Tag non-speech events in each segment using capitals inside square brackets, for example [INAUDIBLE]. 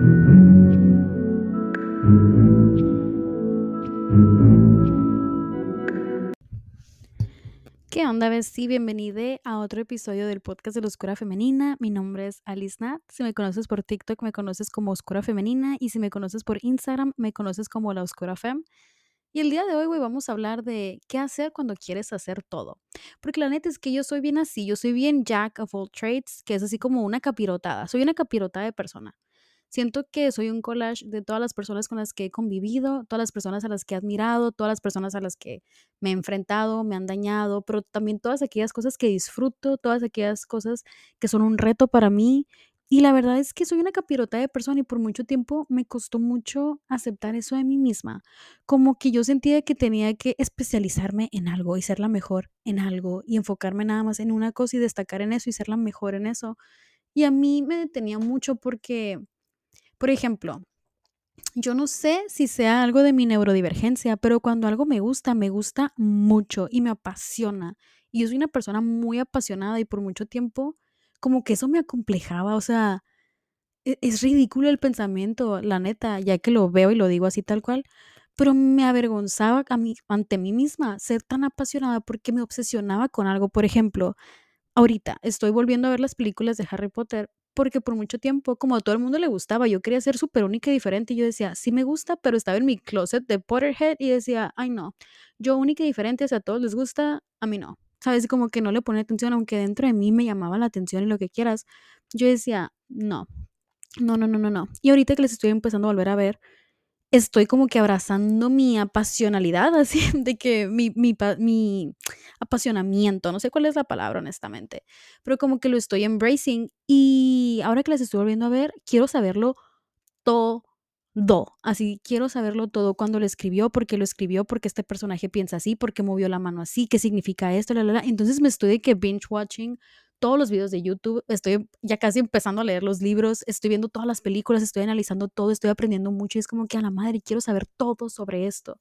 ¿Qué onda, Bessie? Bienvenida a otro episodio del podcast de la Oscura Femenina. Mi nombre es Alice Nat. Si me conoces por TikTok, me conoces como Oscura Femenina. Y si me conoces por Instagram, me conoces como La Oscura Fem. Y el día de hoy, güey, vamos a hablar de qué hacer cuando quieres hacer todo. Porque la neta es que yo soy bien así. Yo soy bien jack of all trades, que es así como una capirotada. Soy una capirotada de persona. Siento que soy un collage de todas las personas con las que he convivido, todas las personas a las que he admirado, todas las personas a las que me he enfrentado, me han dañado, pero también todas aquellas cosas que disfruto, todas aquellas cosas que son un reto para mí. Y la verdad es que soy una capirota de persona y por mucho tiempo me costó mucho aceptar eso de mí misma. Como que yo sentía que tenía que especializarme en algo y ser la mejor en algo y enfocarme nada más en una cosa y destacar en eso y ser la mejor en eso. Y a mí me detenía mucho porque por ejemplo, yo no sé si sea algo de mi neurodivergencia, pero cuando algo me gusta, me gusta mucho y me apasiona. Y yo soy una persona muy apasionada y por mucho tiempo como que eso me acomplejaba, o sea, e-, es, ridículo el pensamiento, la neta, ya que lo veo y lo digo así tal cual, pero me avergonzaba a mí, ante mí misma ser tan apasionada porque me obsesionaba con algo. Por ejemplo, ahorita estoy volviendo a ver las películas de Harry Potter porque por mucho tiempo, como a todo el mundo le gustaba, yo quería ser súper única y diferente. Y yo decía, sí me gusta, pero estaba en mi closet de Potterhead y decía, ay no, yo única y diferente, o sea, a todos les gusta, a mí no. ¿Sabes? Como que no le pone atención, aunque dentro de mí me llamaba la atención y lo que quieras. Yo decía, no, no, no, no, no, no. Y ahorita que les estoy empezando a volver a ver, estoy como que abrazando mi apasionalidad, [LAUGHS] así, de que mi, mi, mi, apasionamiento, no sé cuál es la palabra honestamente, pero como que lo estoy embracing y ahora que las estoy volviendo a ver, quiero saberlo todo. Así quiero saberlo todo cuando lo escribió, porque lo escribió, porque este personaje piensa así, porque movió la mano así, qué significa esto, la, la, la. Entonces me estoy de que binge watching todos los videos de YouTube, estoy ya casi empezando a leer los libros, estoy viendo todas las películas, estoy analizando todo, estoy aprendiendo mucho y es como que a la madre quiero saber todo sobre esto.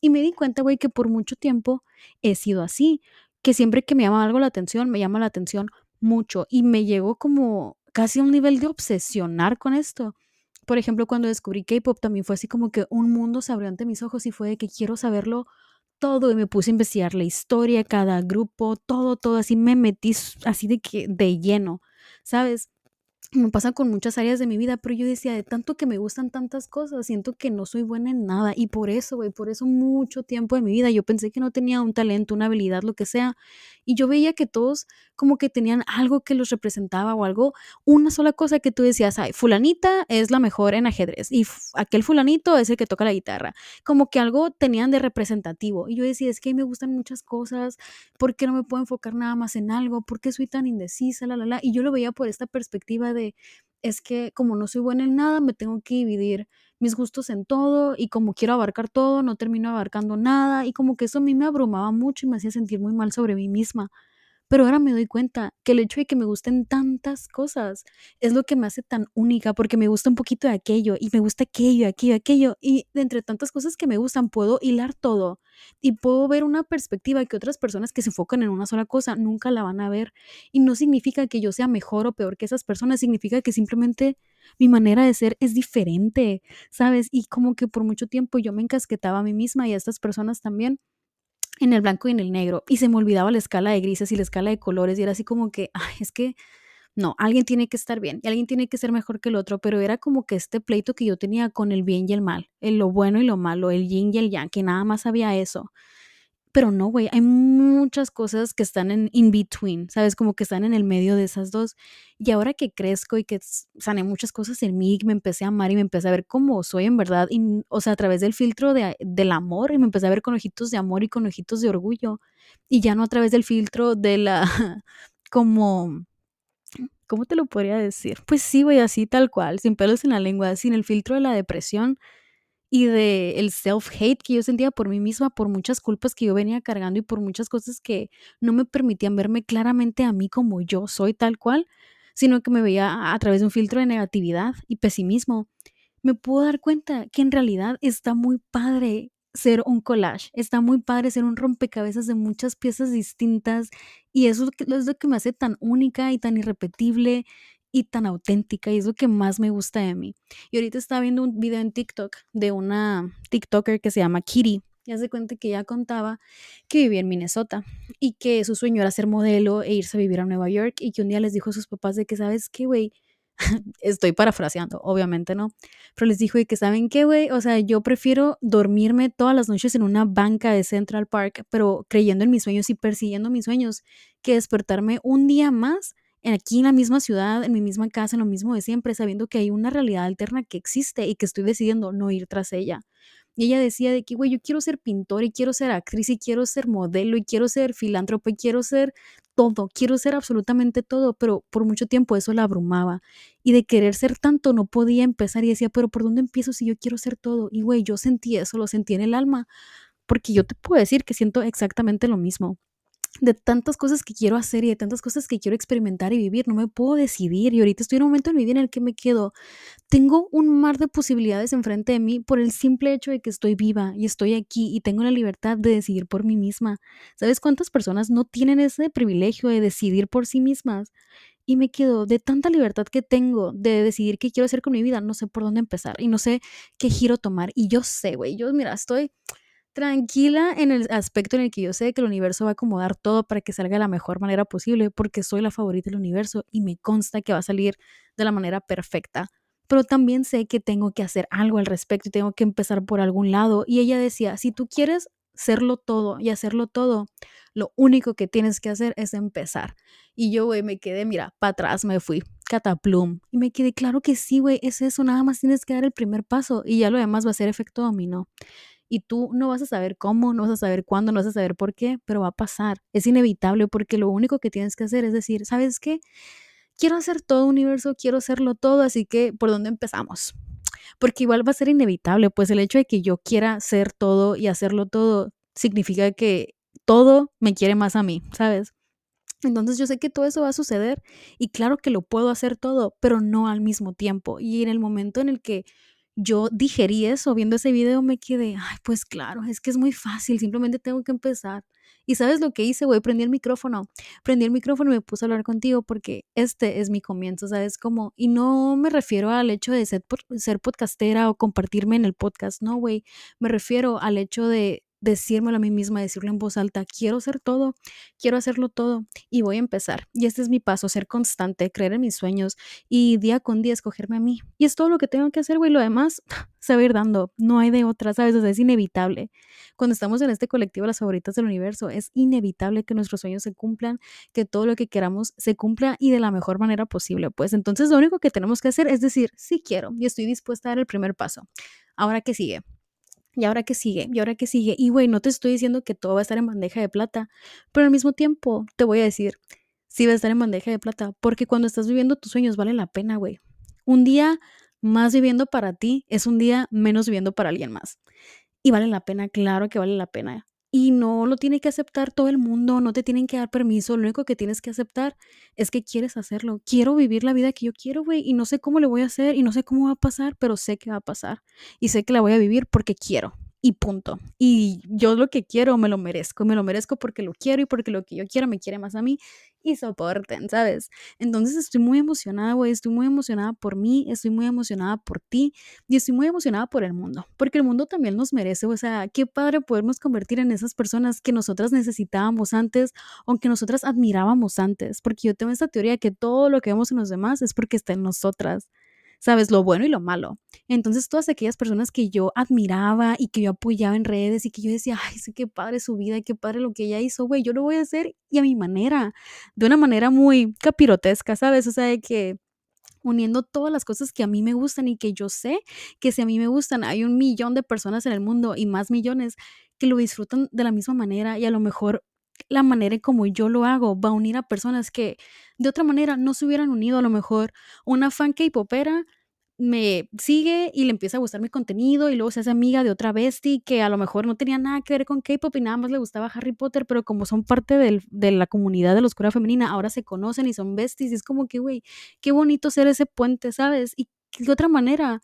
Y me di cuenta, güey, que por mucho tiempo he sido así, que siempre que me llama algo la atención, me llama la atención mucho y me llegó como casi un nivel de obsesionar con esto. Por ejemplo, cuando descubrí K-pop también fue así como que un mundo se abrió ante mis ojos y fue de que quiero saberlo todo y me puse a investigar la historia, cada grupo, todo, todo, así me metí así de que de lleno, ¿sabes? Me pasa con muchas áreas de mi vida, pero yo decía, de tanto que me gustan tantas cosas, siento que no soy buena en nada. Y por eso, güey, por eso mucho tiempo de mi vida yo pensé que no tenía un talento, una habilidad, lo que sea. Y yo veía que todos como que tenían algo que los representaba o algo, una sola cosa que tú decías, ay, fulanita es la mejor en ajedrez y aquel fulanito es el que toca la guitarra. Como que algo tenían de representativo. Y yo decía, es que me gustan muchas cosas, ¿por qué no me puedo enfocar nada más en algo? ¿Por qué soy tan indecisa? La, la, la. Y yo lo veía por esta perspectiva de es que como no soy buena en nada, me tengo que dividir mis gustos en todo y como quiero abarcar todo, no termino abarcando nada y como que eso a mí me abrumaba mucho y me hacía sentir muy mal sobre mí misma. Pero ahora me doy cuenta que el hecho de que me gusten tantas cosas es lo que me hace tan única, porque me gusta un poquito de aquello y me gusta aquello, aquello, aquello. Y de entre tantas cosas que me gustan, puedo hilar todo y puedo ver una perspectiva que otras personas que se enfocan en una sola cosa nunca la van a ver. Y no significa que yo sea mejor o peor que esas personas, significa que simplemente mi manera de ser es diferente, ¿sabes? Y como que por mucho tiempo yo me encasquetaba a mí misma y a estas personas también en el blanco y en el negro y se me olvidaba la escala de grises y la escala de colores y era así como que, es que no, alguien tiene que estar bien y alguien tiene que ser mejor que el otro, pero era como que este pleito que yo tenía con el bien y el mal, el lo bueno y lo malo, el yin y el yang, que nada más había eso. Pero no, güey, hay muchas cosas que están en in between, ¿sabes? Como que están en el medio de esas dos. Y ahora que crezco y que sané muchas cosas en mí, me empecé a amar y me empecé a ver cómo soy en verdad, y, o sea, a través del filtro de, del amor, y me empecé a ver con ojitos de amor y con ojitos de orgullo, y ya no a través del filtro de la, [LAUGHS] como, ¿cómo te lo podría decir? Pues sí, güey, así tal cual, sin pelos en la lengua, sin el filtro de la depresión y de el self-hate que yo sentía por mí misma, por muchas culpas que yo venía cargando y por muchas cosas que no me permitían verme claramente a mí como yo soy tal cual, sino que me veía a través de un filtro de negatividad y pesimismo. Me puedo dar cuenta que en realidad está muy padre ser un collage, está muy padre ser un rompecabezas de muchas piezas distintas y eso es lo que me hace tan única y tan irrepetible y tan auténtica y es lo que más me gusta de mí. Y ahorita estaba viendo un video en TikTok de una TikToker que se llama Kitty. Y hace cuenta que ella contaba que vivía en Minnesota y que su sueño era ser modelo e irse a vivir a Nueva York y que un día les dijo a sus papás de que, ¿sabes qué, güey? [LAUGHS] estoy parafraseando, obviamente no, pero les dijo que saben qué, güey, o sea, yo prefiero dormirme todas las noches en una banca de Central Park, pero creyendo en mis sueños y persiguiendo mis sueños, que despertarme un día más aquí en la misma ciudad, en mi misma casa, en lo mismo de siempre, sabiendo que hay una realidad alterna que existe y que estoy decidiendo no ir tras ella. Y ella decía de que, güey, yo quiero ser pintor y quiero ser actriz y quiero ser modelo y quiero ser filántropo y quiero ser todo, quiero ser absolutamente todo, pero por mucho tiempo eso la abrumaba. Y de querer ser tanto no podía empezar y decía, pero ¿por dónde empiezo si yo quiero ser todo? Y, güey, yo sentí eso, lo sentí en el alma, porque yo te puedo decir que siento exactamente lo mismo de tantas cosas que quiero hacer y de tantas cosas que quiero experimentar y vivir, no me puedo decidir y ahorita estoy en un momento en mi vida en el que me quedo, tengo un mar de posibilidades enfrente de mí por el simple hecho de que estoy viva y estoy aquí y tengo la libertad de decidir por mí misma. ¿Sabes cuántas personas no tienen ese privilegio de decidir por sí mismas? Y me quedo de tanta libertad que tengo de decidir qué quiero hacer con mi vida, no sé por dónde empezar y no sé qué giro tomar. Y yo sé, güey, yo mira, estoy tranquila en el aspecto en el que yo sé que el universo va a acomodar todo para que salga de la mejor manera posible, porque soy la favorita del universo y me consta que va a salir de la manera perfecta. Pero también sé que tengo que hacer algo al respecto y tengo que empezar por algún lado. Y ella decía, si tú quieres serlo todo y hacerlo todo, lo único que tienes que hacer es empezar. Y yo, güey, me quedé, mira, para atrás me fui, cataplum. Y me quedé, claro que sí, güey, es eso, nada más tienes que dar el primer paso y ya lo demás va a ser efecto dominó y tú no vas a saber cómo, no vas a saber cuándo, no vas a saber por qué, pero va a pasar. Es inevitable porque lo único que tienes que hacer es decir, ¿sabes qué? Quiero hacer todo universo, quiero hacerlo todo, así que ¿por dónde empezamos? Porque igual va a ser inevitable, pues el hecho de que yo quiera ser todo y hacerlo todo significa que todo me quiere más a mí, ¿sabes? Entonces yo sé que todo eso va a suceder y claro que lo puedo hacer todo, pero no al mismo tiempo. Y en el momento en el que yo digerí eso, viendo ese video me quedé, ay, pues claro, es que es muy fácil, simplemente tengo que empezar. Y sabes lo que hice, güey, prendí el micrófono, prendí el micrófono y me puse a hablar contigo porque este es mi comienzo, ¿sabes? Como, y no me refiero al hecho de ser, ser podcastera o compartirme en el podcast, no, güey, me refiero al hecho de decírmelo a mí misma, decirlo en voz alta, quiero ser todo, quiero hacerlo todo y voy a empezar. Y este es mi paso, ser constante, creer en mis sueños y día con día escogerme a mí. Y es todo lo que tengo que hacer, güey. Lo demás [LAUGHS] se va a ir dando, no hay de otra, ¿sabes? O es inevitable. Cuando estamos en este colectivo, las favoritas del universo, es inevitable que nuestros sueños se cumplan, que todo lo que queramos se cumpla y de la mejor manera posible. Pues entonces lo único que tenemos que hacer es decir, sí quiero y estoy dispuesta a dar el primer paso. Ahora, ¿qué sigue? ¿Y ahora qué sigue? ¿Y ahora qué sigue? Y güey, no te estoy diciendo que todo va a estar en bandeja de plata, pero al mismo tiempo te voy a decir, sí va a estar en bandeja de plata, porque cuando estás viviendo tus sueños vale la pena, güey. Un día más viviendo para ti es un día menos viviendo para alguien más. Y vale la pena, claro que vale la pena no lo tiene que aceptar todo el mundo, no te tienen que dar permiso, lo único que tienes que aceptar es que quieres hacerlo. Quiero vivir la vida que yo quiero, güey, y no sé cómo le voy a hacer y no sé cómo va a pasar, pero sé que va a pasar y sé que la voy a vivir porque quiero y punto. Y yo lo que quiero me lo merezco, me lo merezco porque lo quiero y porque lo que yo quiero me quiere más a mí y soporten, ¿sabes? Entonces estoy muy emocionada, güey, estoy muy emocionada por mí, estoy muy emocionada por ti y estoy muy emocionada por el mundo, porque el mundo también nos merece, o sea, qué padre podernos convertir en esas personas que nosotras necesitábamos antes o que nosotras admirábamos antes, porque yo tengo esta teoría que todo lo que vemos en los demás es porque está en nosotras. ¿Sabes? Lo bueno y lo malo. Entonces, todas aquellas personas que yo admiraba y que yo apoyaba en redes y que yo decía, ay, sí, qué padre su vida y qué padre lo que ella hizo, güey, yo lo voy a hacer y a mi manera, de una manera muy capirotesca, ¿sabes? O sea, de que uniendo todas las cosas que a mí me gustan y que yo sé que si a mí me gustan, hay un millón de personas en el mundo y más millones que lo disfrutan de la misma manera y a lo mejor la manera en como yo lo hago va a unir a personas que de otra manera no se hubieran unido. A lo mejor una fan K-popera me sigue y le empieza a gustar mi contenido y luego se hace amiga de otra bestie que a lo mejor no tenía nada que ver con K-pop y nada más le gustaba Harry Potter, pero como son parte de la comunidad de la oscura femenina, ahora se conocen y son besties y es como que, güey, qué bonito ser ese puente, ¿sabes? Y de otra manera,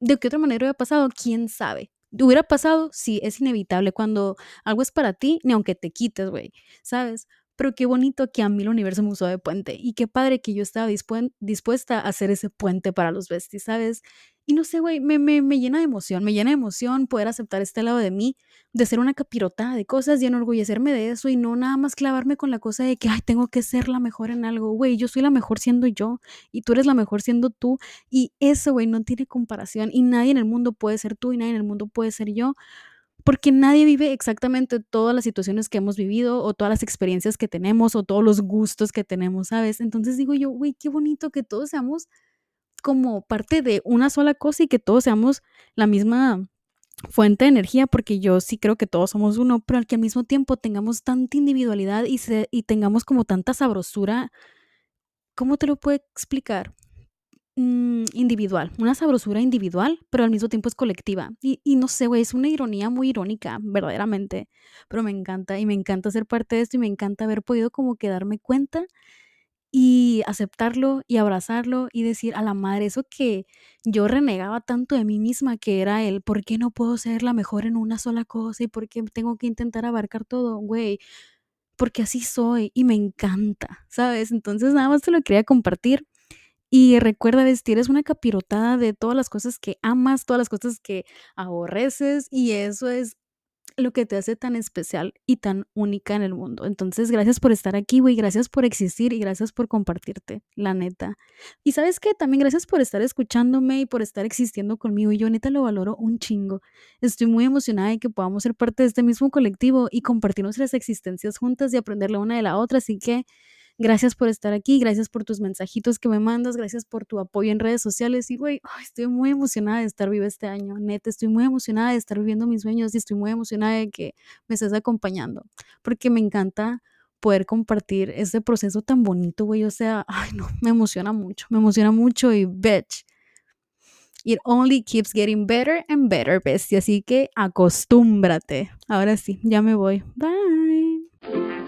de qué otra manera hubiera pasado, quién sabe. ¿Hubiera pasado? Sí, es inevitable. Cuando algo es para ti, ni aunque te quites, güey, ¿sabes? Pero qué bonito que a mí el universo me usó de puente y qué padre que yo estaba dispuesta a hacer ese puente para los besties, ¿sabes? Y no sé, güey, me, me, me, llena de emoción, me llena de emoción poder aceptar este lado de mí, de ser una capirotada de cosas y enorgullecerme de eso y no nada más clavarme con la cosa de que, ay, tengo que ser la mejor en algo, güey, yo soy la mejor siendo yo y tú eres la mejor siendo tú y eso, güey, no tiene comparación y nadie en el mundo puede ser tú y nadie en el mundo puede ser yo porque nadie vive exactamente todas las situaciones que hemos vivido o todas las experiencias que tenemos o todos los gustos que tenemos, ¿sabes? Entonces digo yo, güey, qué bonito que todos seamos como parte de una sola cosa y que todos seamos la misma fuente de energía, porque yo sí creo que todos somos uno, pero al que al mismo tiempo tengamos tanta individualidad y, y tengamos como tanta sabrosura, ¿cómo te lo puedo explicar? Mm, individual, una sabrosura individual, pero al mismo tiempo es colectiva. Y, no sé, güey, es una ironía muy irónica, verdaderamente, pero me encanta y me encanta ser parte de esto y me encanta haber podido como que darme cuenta y aceptarlo y abrazarlo y decir a la madre eso que yo renegaba tanto de mí misma que era el por qué no puedo ser la mejor en una sola cosa y por qué tengo que intentar abarcar todo, güey, porque así soy y me encanta, ¿sabes? Entonces nada más te lo quería compartir. Y recuerda vestir, es una capirotada de todas las cosas que amas, todas las cosas que aborreces y eso es lo que te hace tan especial y tan única en el mundo. Entonces, gracias por estar aquí, güey, gracias por existir y gracias por compartirte, la neta. Y sabes qué, también gracias por estar escuchándome y por estar existiendo conmigo. Y yo neta lo valoro un chingo. Estoy muy emocionada de que podamos ser parte de este mismo colectivo y compartir nuestras existencias juntas y aprender la una de la otra. Así que Gracias por estar aquí, gracias por tus mensajitos que me mandas, gracias por tu apoyo en redes sociales. Y, güey, estoy muy emocionada de estar viva este año. Neta, estoy muy emocionada de estar viviendo mis sueños y estoy muy emocionada de que me estés acompañando, porque me encanta poder compartir este proceso tan bonito, güey. O sea, ay, no, me emociona mucho, me emociona mucho y, bitch, it only keeps getting better and better, bestia. Así que acostúmbrate. Ahora sí, ya me voy. Bye.